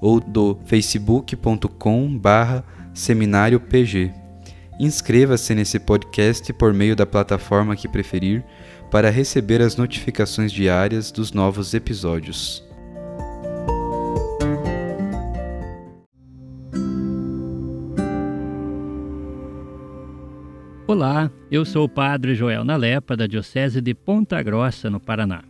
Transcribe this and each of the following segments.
ou do facebook.com barra seminário PG. Inscreva-se nesse podcast por meio da plataforma que preferir para receber as notificações diárias dos novos episódios. Olá, eu sou o Padre Joel Nalepa, da Diocese de Ponta Grossa, no Paraná.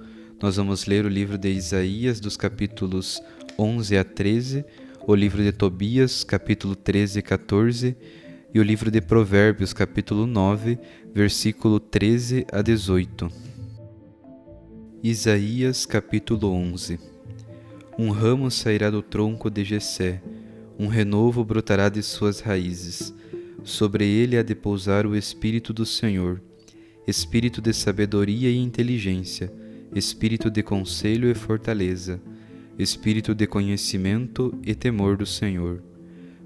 Nós vamos ler o livro de Isaías, dos capítulos 11 a 13, o livro de Tobias, capítulo 13 e 14, e o livro de Provérbios, capítulo 9, versículo 13 a 18. Isaías, capítulo 11 Um ramo sairá do tronco de Jessé, um renovo brotará de suas raízes. Sobre ele há de pousar o Espírito do Senhor, Espírito de sabedoria e inteligência, Espírito de conselho e fortaleza, Espírito de conhecimento e temor do Senhor.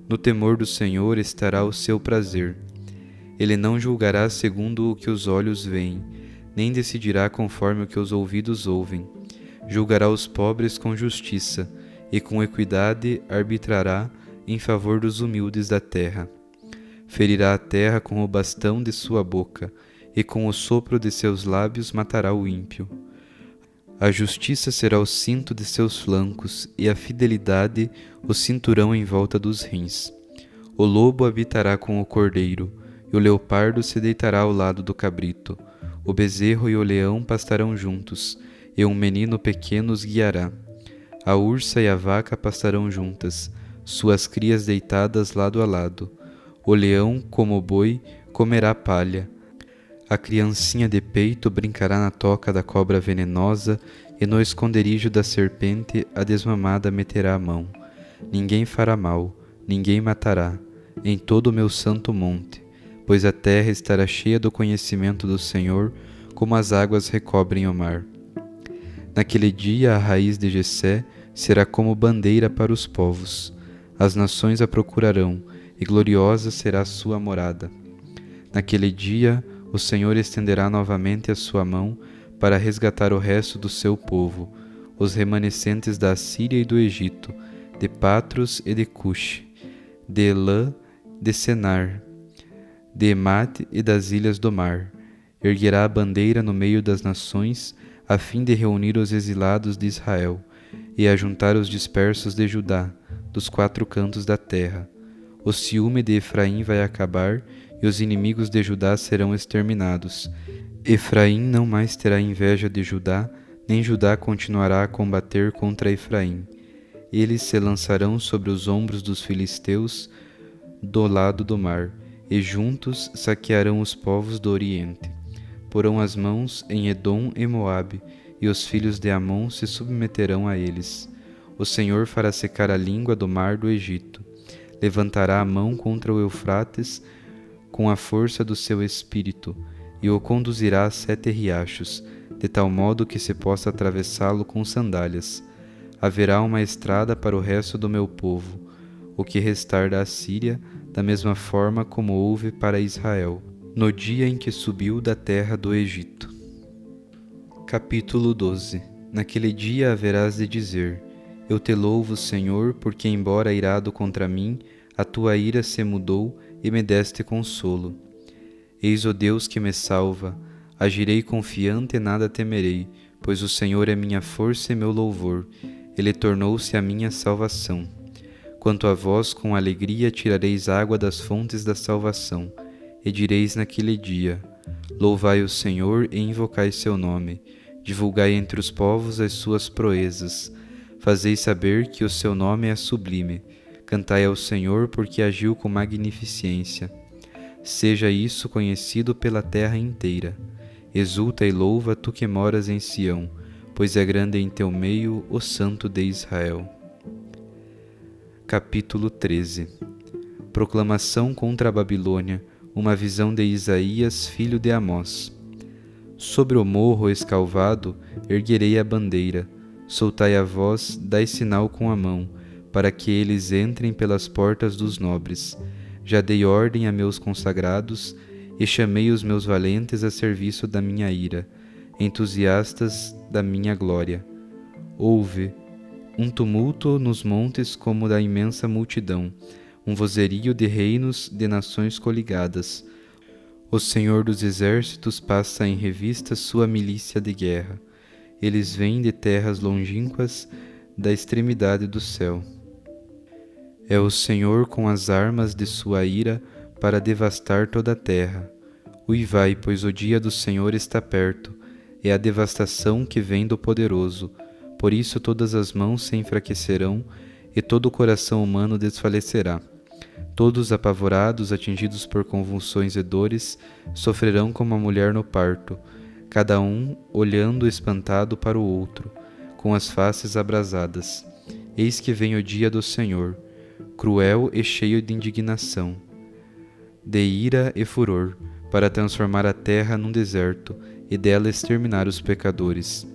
No temor do Senhor estará o seu prazer. Ele não julgará segundo o que os olhos veem, nem decidirá conforme o que os ouvidos ouvem. Julgará os pobres com justiça, e com equidade arbitrará em favor dos humildes da terra ferirá a terra com o bastão de sua boca, e com o sopro de seus lábios matará o ímpio. A justiça será o cinto de seus flancos, e a fidelidade o cinturão em volta dos rins. O lobo habitará com o cordeiro, e o leopardo se deitará ao lado do cabrito. O bezerro e o leão pastarão juntos, e um menino pequeno os guiará. A ursa e a vaca pastarão juntas, suas crias deitadas lado a lado o leão, como o boi, comerá palha. A criancinha de peito brincará na toca da cobra venenosa, e no esconderijo da serpente a desmamada meterá a mão. Ninguém fará mal, ninguém matará, em todo o meu santo monte, pois a terra estará cheia do conhecimento do Senhor, como as águas recobrem o mar. Naquele dia a raiz de Jessé será como bandeira para os povos. As nações a procurarão, e gloriosa será a sua morada. Naquele dia, o Senhor estenderá novamente a sua mão para resgatar o resto do seu povo, os remanescentes da Síria e do Egito, de Patros e de Cush, de Elã, de Senar, de Emate e das ilhas do mar. Erguerá a bandeira no meio das nações, a fim de reunir os exilados de Israel e ajuntar os dispersos de Judá, dos quatro cantos da terra o ciúme de Efraim vai acabar e os inimigos de Judá serão exterminados. Efraim não mais terá inveja de Judá, nem Judá continuará a combater contra Efraim. Eles se lançarão sobre os ombros dos filisteus, do lado do mar, e juntos saquearão os povos do Oriente. Porão as mãos em Edom e Moabe, e os filhos de Amon se submeterão a eles. O Senhor fará secar a língua do mar do Egito. Levantará a mão contra o Eufrates com a força do seu espírito, e o conduzirá a sete riachos, de tal modo que se possa atravessá-lo com sandálias. Haverá uma estrada para o resto do meu povo, o que restar da Assíria, da mesma forma como houve para Israel, no dia em que subiu da terra do Egito. Capítulo 12 Naquele dia haverás de dizer: Eu te louvo, Senhor, porque, embora irado contra mim, a tua ira se mudou e me deste consolo. Eis o Deus que me salva, agirei confiante e nada temerei, pois o Senhor é minha força e meu louvor, ele tornou-se a minha salvação. Quanto a vós, com alegria tirareis água das fontes da salvação, e direis naquele dia: Louvai o Senhor e invocai seu nome, divulgai entre os povos as suas proezas, fazei saber que o seu nome é sublime, cantai ao Senhor porque agiu com magnificência. Seja isso conhecido pela terra inteira. Exulta e louva tu que moras em Sião pois é grande em teu meio o Santo de Israel. Capítulo 13 Proclamação contra a Babilônia, uma visão de Isaías, filho de Amós. Sobre o morro escalvado erguerei a bandeira, soltai a voz, dai sinal com a mão, para que eles entrem pelas portas dos nobres. Já dei ordem a meus consagrados e chamei os meus valentes a serviço da minha ira entusiastas da minha glória. Houve um tumulto nos montes como da imensa multidão, um vozerio de reinos de nações coligadas. O Senhor dos exércitos passa em revista sua milícia de guerra. Eles vêm de terras longínquas da extremidade do céu. É o Senhor com as armas de sua ira para devastar toda a terra. Uivai, pois o dia do Senhor está perto é a devastação que vem do poderoso. Por isso todas as mãos se enfraquecerão e todo o coração humano desfalecerá. Todos apavorados, atingidos por convulsões e dores, sofrerão como a mulher no parto, cada um olhando espantado para o outro, com as faces abrasadas. Eis que vem o dia do Senhor, cruel e cheio de indignação, de ira e furor, para transformar a terra num deserto e dela exterminar os pecadores.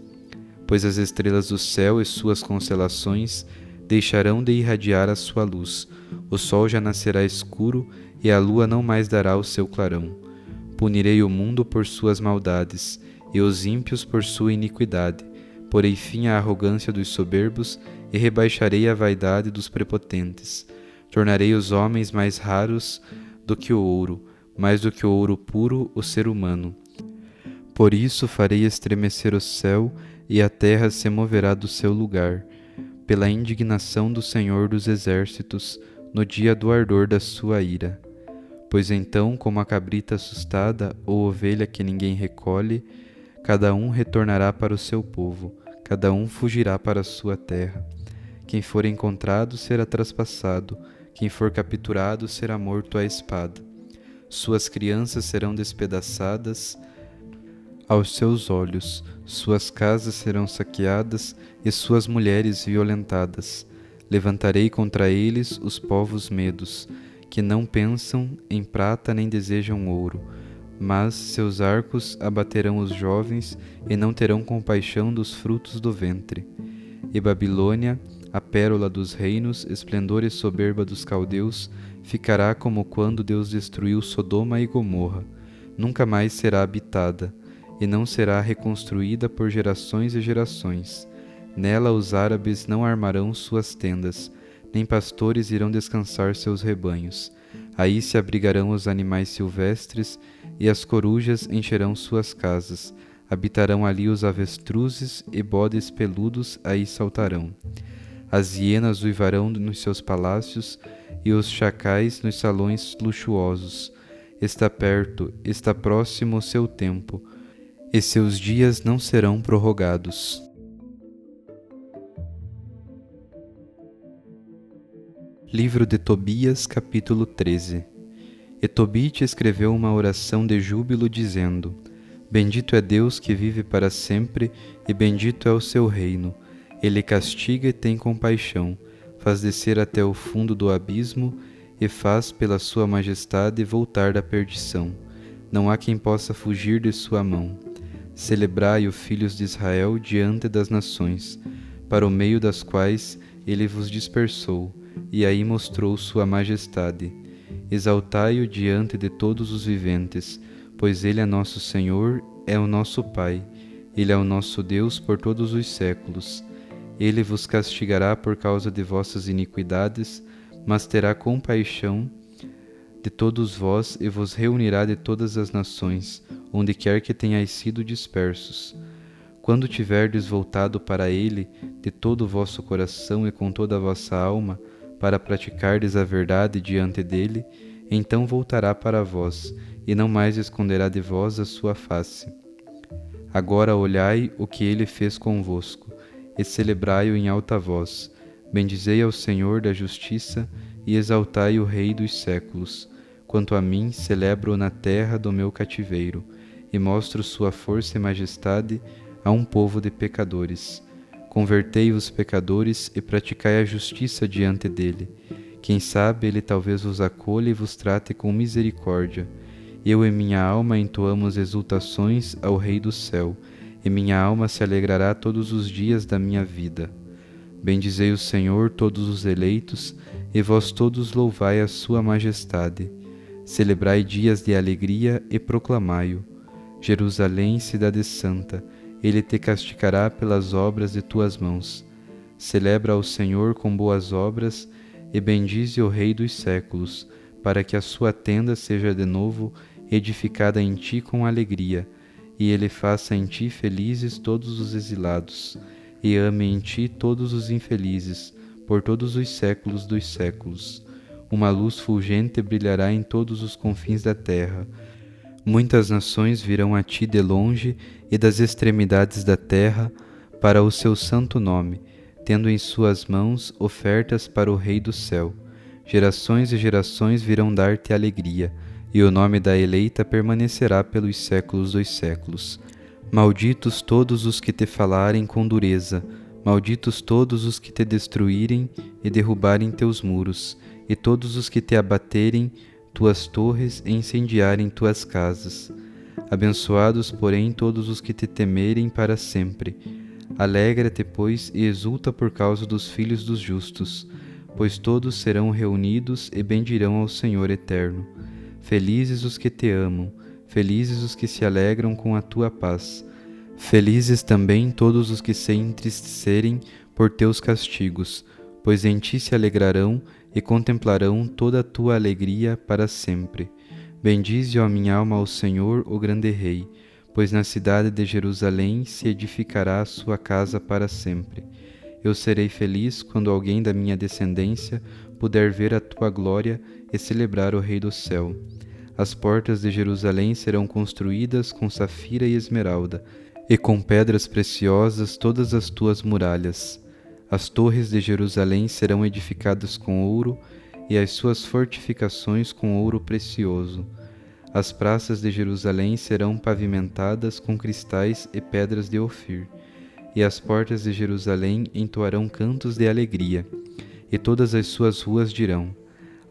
Pois as estrelas do céu e suas constelações deixarão de irradiar a sua luz, o sol já nascerá escuro e a lua não mais dará o seu clarão. Punirei o mundo por suas maldades e os ímpios por sua iniquidade. Porei fim à arrogância dos soberbos e rebaixarei a vaidade dos prepotentes. Tornarei os homens mais raros do que o ouro, mais do que o ouro puro, o ser humano por isso farei estremecer o céu e a terra se moverá do seu lugar, pela indignação do Senhor dos Exércitos, no dia do ardor da sua ira. Pois então, como a cabrita assustada ou ovelha que ninguém recolhe, cada um retornará para o seu povo, cada um fugirá para a sua terra. Quem for encontrado será traspassado, quem for capturado será morto à espada. Suas crianças serão despedaçadas, aos seus olhos, suas casas serão saqueadas e suas mulheres violentadas. Levantarei contra eles os povos medos, que não pensam em prata nem desejam ouro, mas seus arcos abaterão os jovens e não terão compaixão dos frutos do ventre. E Babilônia, a pérola dos reinos, esplendor e soberba dos caldeus, ficará como quando Deus destruiu Sodoma e Gomorra. Nunca mais será habitada e não será reconstruída por gerações e gerações. Nela os árabes não armarão suas tendas, nem pastores irão descansar seus rebanhos. Aí se abrigarão os animais silvestres, e as corujas encherão suas casas. Habitarão ali os avestruzes e bodes peludos aí saltarão. As hienas uivarão nos seus palácios e os chacais nos salões luxuosos. Está perto, está próximo o seu tempo e seus dias não serão prorrogados. Livro de Tobias, capítulo 13 E Tobite escreveu uma oração de júbilo, dizendo: Bendito é Deus que vive para sempre, e bendito é o seu reino. Ele castiga e tem compaixão, faz descer até o fundo do abismo, e faz, pela sua majestade, voltar da perdição. Não há quem possa fugir de sua mão. Celebrai o filhos de Israel diante das nações, para o meio das quais ele vos dispersou e aí mostrou sua majestade. Exaltai-o diante de todos os viventes, pois ele é nosso Senhor, é o nosso Pai, ele é o nosso Deus por todos os séculos. Ele vos castigará por causa de vossas iniquidades, mas terá compaixão de todos vós e vos reunirá de todas as nações, onde quer que tenhais sido dispersos. Quando tiverdes voltado para ele de todo o vosso coração e com toda a vossa alma, para praticardes a verdade diante dele, então voltará para vós, e não mais esconderá de vós a sua face. Agora olhai o que ele fez convosco, e celebrai-o em alta voz. Bendizei ao Senhor da justiça, e exaltai o Rei dos séculos. Quanto a mim, celebro-o na terra do meu cativeiro, e mostro sua força e majestade a um povo de pecadores. Convertei os pecadores e praticai a justiça diante dele. Quem sabe ele talvez vos acolha e vos trate com misericórdia. Eu e minha alma entoamos exultações ao Rei do céu, e minha alma se alegrará todos os dias da minha vida. Bendizei o Senhor todos os eleitos, e vós todos louvai a sua majestade. Celebrai dias de alegria e proclamai-o. Jerusalém, cidade santa, ele te castigará pelas obras de tuas mãos. Celebra ao Senhor com boas obras e bendize o Rei dos séculos, para que a sua tenda seja de novo edificada em ti com alegria, e ele faça em ti felizes todos os exilados, e ame em ti todos os infelizes, por todos os séculos dos séculos. Uma luz fulgente brilhará em todos os confins da terra Muitas nações virão a ti de longe e das extremidades da terra para o seu santo nome, tendo em suas mãos ofertas para o Rei do céu. Gerações e gerações virão dar-te alegria, e o nome da eleita permanecerá pelos séculos dos séculos. Malditos todos os que te falarem com dureza, malditos todos os que te destruírem e derrubarem teus muros, e todos os que te abaterem tuas torres e incendiarem tuas casas. Abençoados, porém, todos os que te temerem para sempre. Alegra-te, pois, e exulta por causa dos filhos dos justos, pois todos serão reunidos e bendirão ao Senhor eterno. Felizes os que te amam, felizes os que se alegram com a tua paz. Felizes também todos os que se entristecerem por teus castigos, pois em ti se alegrarão e contemplarão toda a tua alegria para sempre. Bendize, ó minha alma, ao Senhor, o grande Rei, pois na cidade de Jerusalém se edificará a sua casa para sempre. Eu serei feliz quando alguém da minha descendência puder ver a tua glória e celebrar o Rei do céu. As portas de Jerusalém serão construídas com safira e esmeralda, e com pedras preciosas todas as tuas muralhas. As torres de Jerusalém serão edificadas com ouro e as suas fortificações com ouro precioso. As praças de Jerusalém serão pavimentadas com cristais e pedras de Ofir, e as portas de Jerusalém entoarão cantos de alegria, e todas as suas ruas dirão: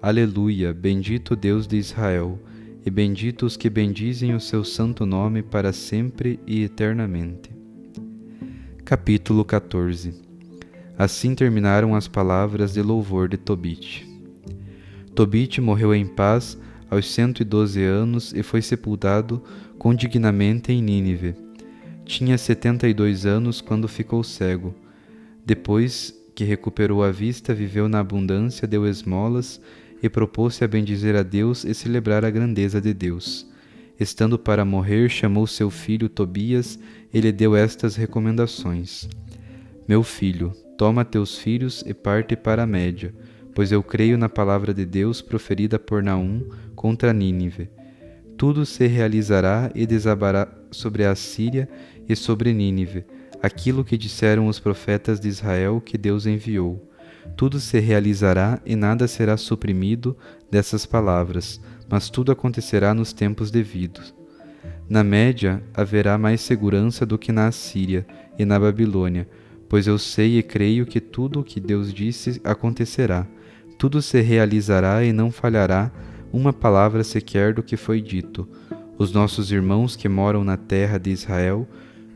Aleluia, bendito Deus de Israel, e bendito os que bendizem o seu santo nome para sempre e eternamente. Capítulo 14 Assim terminaram as palavras de louvor de Tobit. Tobit morreu em paz aos cento e doze anos e foi sepultado condignamente em Nínive. Tinha setenta e dois anos quando ficou cego. Depois que recuperou a vista, viveu na abundância, deu esmolas e propôs-se a bendizer a Deus e celebrar a grandeza de Deus. Estando para morrer, chamou seu filho Tobias e lhe deu estas recomendações: Meu filho, Toma teus filhos e parte para a Média, pois eu creio na palavra de Deus proferida por Naum contra Nínive. Tudo se realizará e desabará sobre a Síria e sobre Nínive, aquilo que disseram os profetas de Israel que Deus enviou. tudo se realizará e nada será suprimido dessas palavras, mas tudo acontecerá nos tempos devidos. Na média haverá mais segurança do que na Assíria e na Babilônia, pois eu sei e creio que tudo o que Deus disse acontecerá. Tudo se realizará e não falhará uma palavra sequer do que foi dito. Os nossos irmãos que moram na terra de Israel,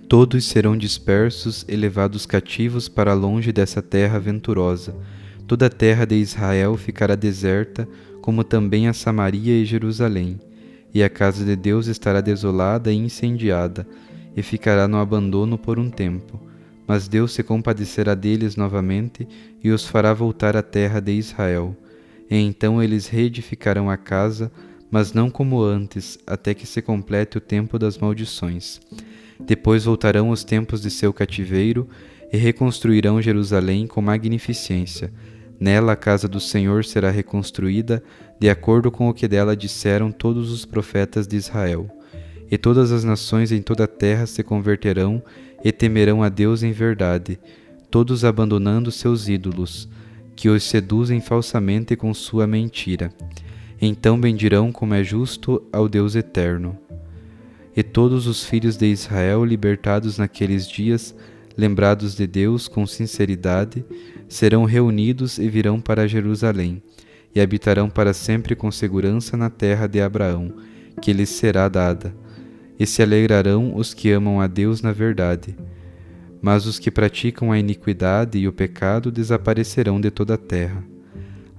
todos serão dispersos e levados cativos para longe dessa terra venturosa. Toda a terra de Israel ficará deserta, como também a Samaria e Jerusalém. E a casa de Deus estará desolada e incendiada, e ficará no abandono por um tempo. Mas Deus se compadecerá deles novamente e os fará voltar à terra de Israel e então eles reedificarão a casa, mas não como antes, até que se complete o tempo das maldições. Depois voltarão os tempos de seu cativeiro e reconstruirão Jerusalém com magnificência. Nela a casa do Senhor será reconstruída, de acordo com o que dela disseram todos os profetas de Israel. E todas as nações em toda a terra se converterão e temerão a Deus em verdade, todos abandonando seus ídolos que os seduzem falsamente com sua mentira. Então bendirão como é justo ao Deus eterno. E todos os filhos de Israel, libertados naqueles dias, lembrados de Deus com sinceridade, serão reunidos e virão para Jerusalém, e habitarão para sempre com segurança na terra de Abraão, que lhes será dada. E se alegrarão os que amam a Deus na verdade mas os que praticam a iniquidade e o pecado desaparecerão de toda a terra.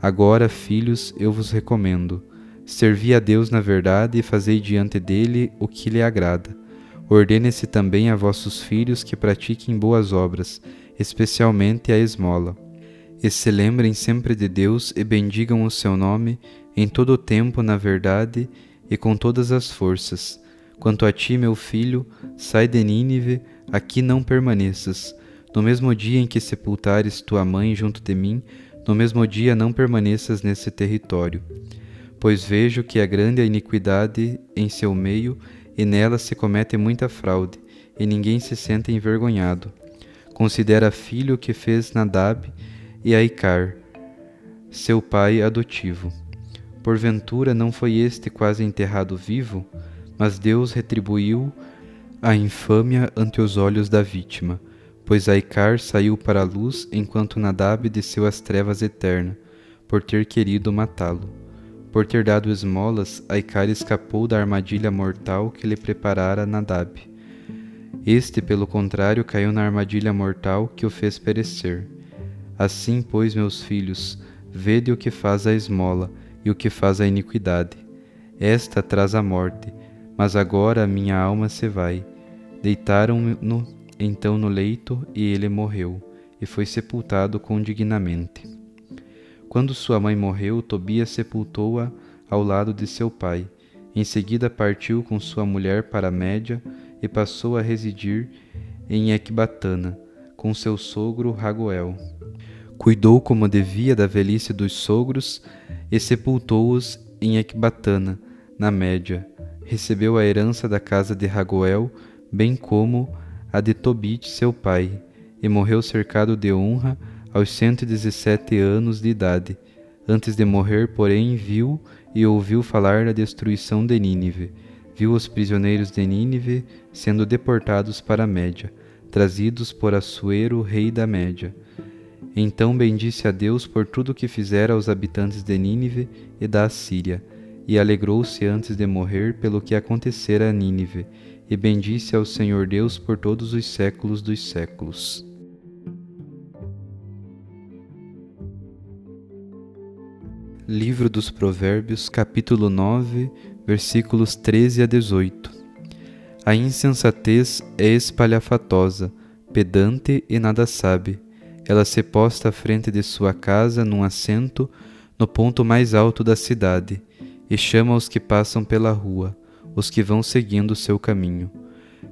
Agora, filhos, eu vos recomendo: servi a Deus na verdade e fazei diante dele o que lhe agrada. Ordene-se também a vossos filhos que pratiquem boas obras, especialmente a esmola. E se lembrem sempre de Deus e bendigam o seu nome em todo o tempo na verdade e com todas as forças. Quanto a ti, meu filho, sai de Nínive, aqui não permaneças. No mesmo dia em que sepultares tua mãe junto de mim, no mesmo dia não permaneças nesse território. Pois vejo que é grande a iniquidade em seu meio, e nela se comete muita fraude, e ninguém se sente envergonhado. Considera filho que fez Nadab e Aicar, seu pai adotivo. Porventura não foi este quase enterrado vivo? Mas Deus retribuiu a infâmia ante os olhos da vítima, pois Aicar saiu para a luz enquanto Nadab desceu às trevas eternas, por ter querido matá-lo. Por ter dado esmolas, Aicar escapou da armadilha mortal que lhe preparara Nadab. Este, pelo contrário, caiu na armadilha mortal que o fez perecer. Assim, pois, meus filhos, vede o que faz a esmola e o que faz a iniquidade. Esta traz a morte, mas agora a minha alma se vai Deitaram-no então no leito e ele morreu, e foi sepultado com dignamente. Quando sua mãe morreu, Tobias sepultou-a ao lado de seu pai. Em seguida partiu com sua mulher para a Média e passou a residir em Ecbatana, com seu sogro Ragoel. Cuidou como devia da velhice dos sogros e sepultou-os em Ecbatana, na Média. Recebeu a herança da casa de Ragoel, bem como a de Tobit, seu pai, e morreu cercado de honra aos cento e dezessete anos de idade. Antes de morrer, porém, viu e ouviu falar da destruição de Nínive. Viu os prisioneiros de Nínive sendo deportados para a Média, trazidos por Assuero, rei da Média. Então bendisse a Deus por tudo que fizera aos habitantes de Nínive e da Assíria, e alegrou-se antes de morrer pelo que acontecera a Nínive, e bendisse ao Senhor Deus por todos os séculos dos séculos. Livro dos Provérbios, capítulo 9, versículos 13 a 18. A insensatez é espalhafatosa, pedante e nada sabe. Ela se posta à frente de sua casa num assento no ponto mais alto da cidade e chama os que passam pela rua os que vão seguindo o seu caminho.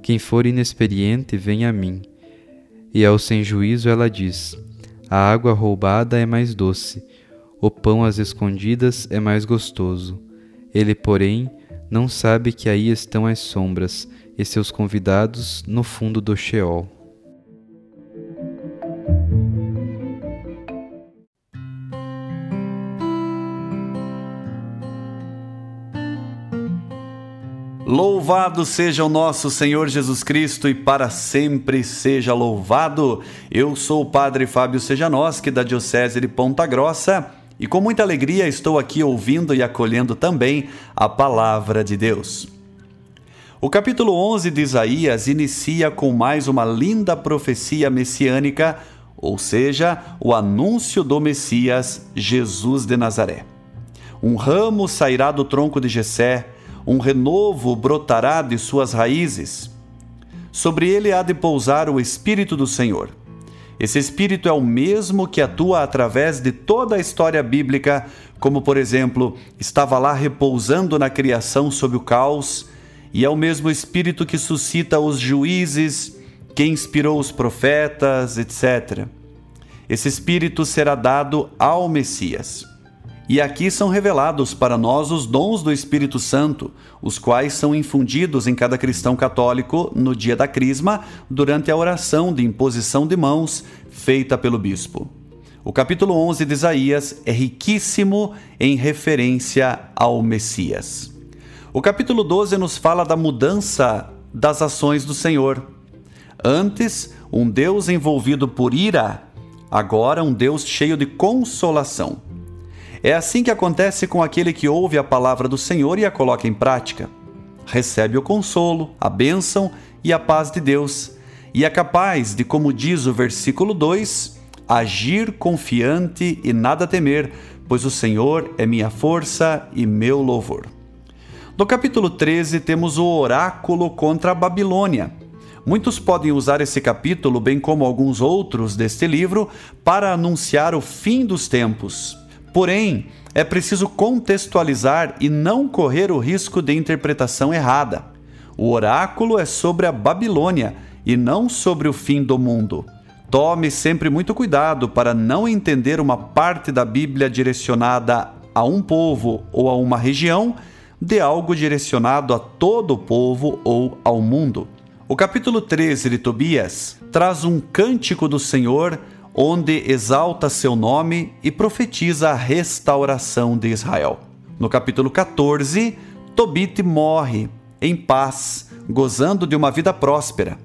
Quem for inexperiente, vem a mim. E ao sem juízo ela diz: A água roubada é mais doce, o pão às escondidas é mais gostoso. Ele, porém, não sabe que aí estão as sombras e seus convidados no fundo do Sheol. Louvado seja o nosso Senhor Jesus Cristo e para sempre seja louvado. Eu sou o Padre Fábio Sejanoschi da Diocese de Ponta Grossa e com muita alegria estou aqui ouvindo e acolhendo também a palavra de Deus. O capítulo 11 de Isaías inicia com mais uma linda profecia messiânica, ou seja, o anúncio do Messias, Jesus de Nazaré. Um ramo sairá do tronco de Jessé, um renovo brotará de suas raízes. Sobre ele há de pousar o Espírito do Senhor. Esse Espírito é o mesmo que atua através de toda a história bíblica, como, por exemplo, estava lá repousando na criação sob o caos, e é o mesmo Espírito que suscita os juízes, que inspirou os profetas, etc. Esse Espírito será dado ao Messias. E aqui são revelados para nós os dons do Espírito Santo, os quais são infundidos em cada cristão católico no dia da Crisma, durante a oração de imposição de mãos feita pelo bispo. O capítulo 11 de Isaías é riquíssimo em referência ao Messias. O capítulo 12 nos fala da mudança das ações do Senhor. Antes, um Deus envolvido por ira, agora um Deus cheio de consolação. É assim que acontece com aquele que ouve a palavra do Senhor e a coloca em prática. Recebe o consolo, a bênção e a paz de Deus, e é capaz de, como diz o versículo 2, agir confiante e nada temer, pois o Senhor é minha força e meu louvor. No capítulo 13 temos o oráculo contra a Babilônia. Muitos podem usar esse capítulo, bem como alguns outros deste livro, para anunciar o fim dos tempos. Porém, é preciso contextualizar e não correr o risco de interpretação errada. O oráculo é sobre a Babilônia e não sobre o fim do mundo. Tome sempre muito cuidado para não entender uma parte da Bíblia direcionada a um povo ou a uma região de algo direcionado a todo o povo ou ao mundo. O capítulo 13 de Tobias traz um cântico do Senhor onde exalta seu nome e profetiza a restauração de Israel. No capítulo 14, Tobit morre em paz, gozando de uma vida próspera.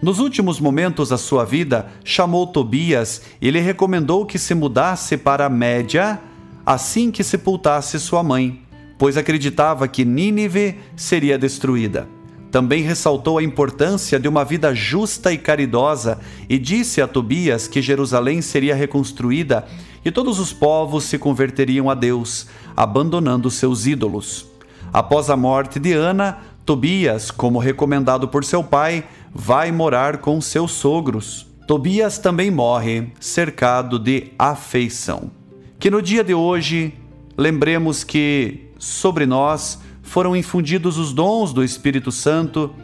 Nos últimos momentos da sua vida, chamou Tobias e lhe recomendou que se mudasse para Média assim que sepultasse sua mãe, pois acreditava que Nínive seria destruída. Também ressaltou a importância de uma vida justa e caridosa e disse a Tobias que Jerusalém seria reconstruída e todos os povos se converteriam a Deus, abandonando seus ídolos. Após a morte de Ana, Tobias, como recomendado por seu pai, vai morar com seus sogros. Tobias também morre, cercado de afeição. Que no dia de hoje lembremos que sobre nós foram infundidos os dons do Espírito Santo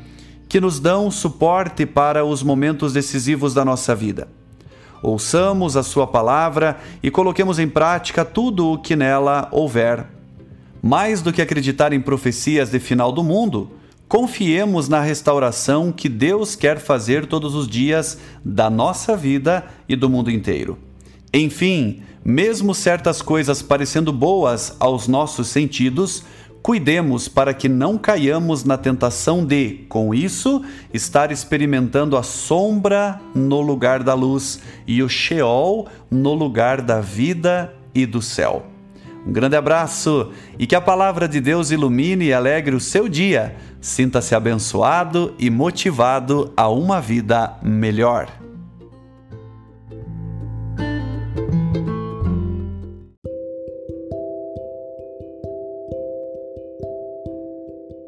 que nos dão suporte para os momentos decisivos da nossa vida. Ouçamos a Sua palavra e coloquemos em prática tudo o que nela houver. Mais do que acreditar em profecias de final do mundo, confiemos na restauração que Deus quer fazer todos os dias da nossa vida e do mundo inteiro. Enfim, mesmo certas coisas parecendo boas aos nossos sentidos, Cuidemos para que não caiamos na tentação de, com isso, estar experimentando a sombra no lugar da luz e o Sheol no lugar da vida e do céu. Um grande abraço e que a palavra de Deus ilumine e alegre o seu dia. Sinta-se abençoado e motivado a uma vida melhor.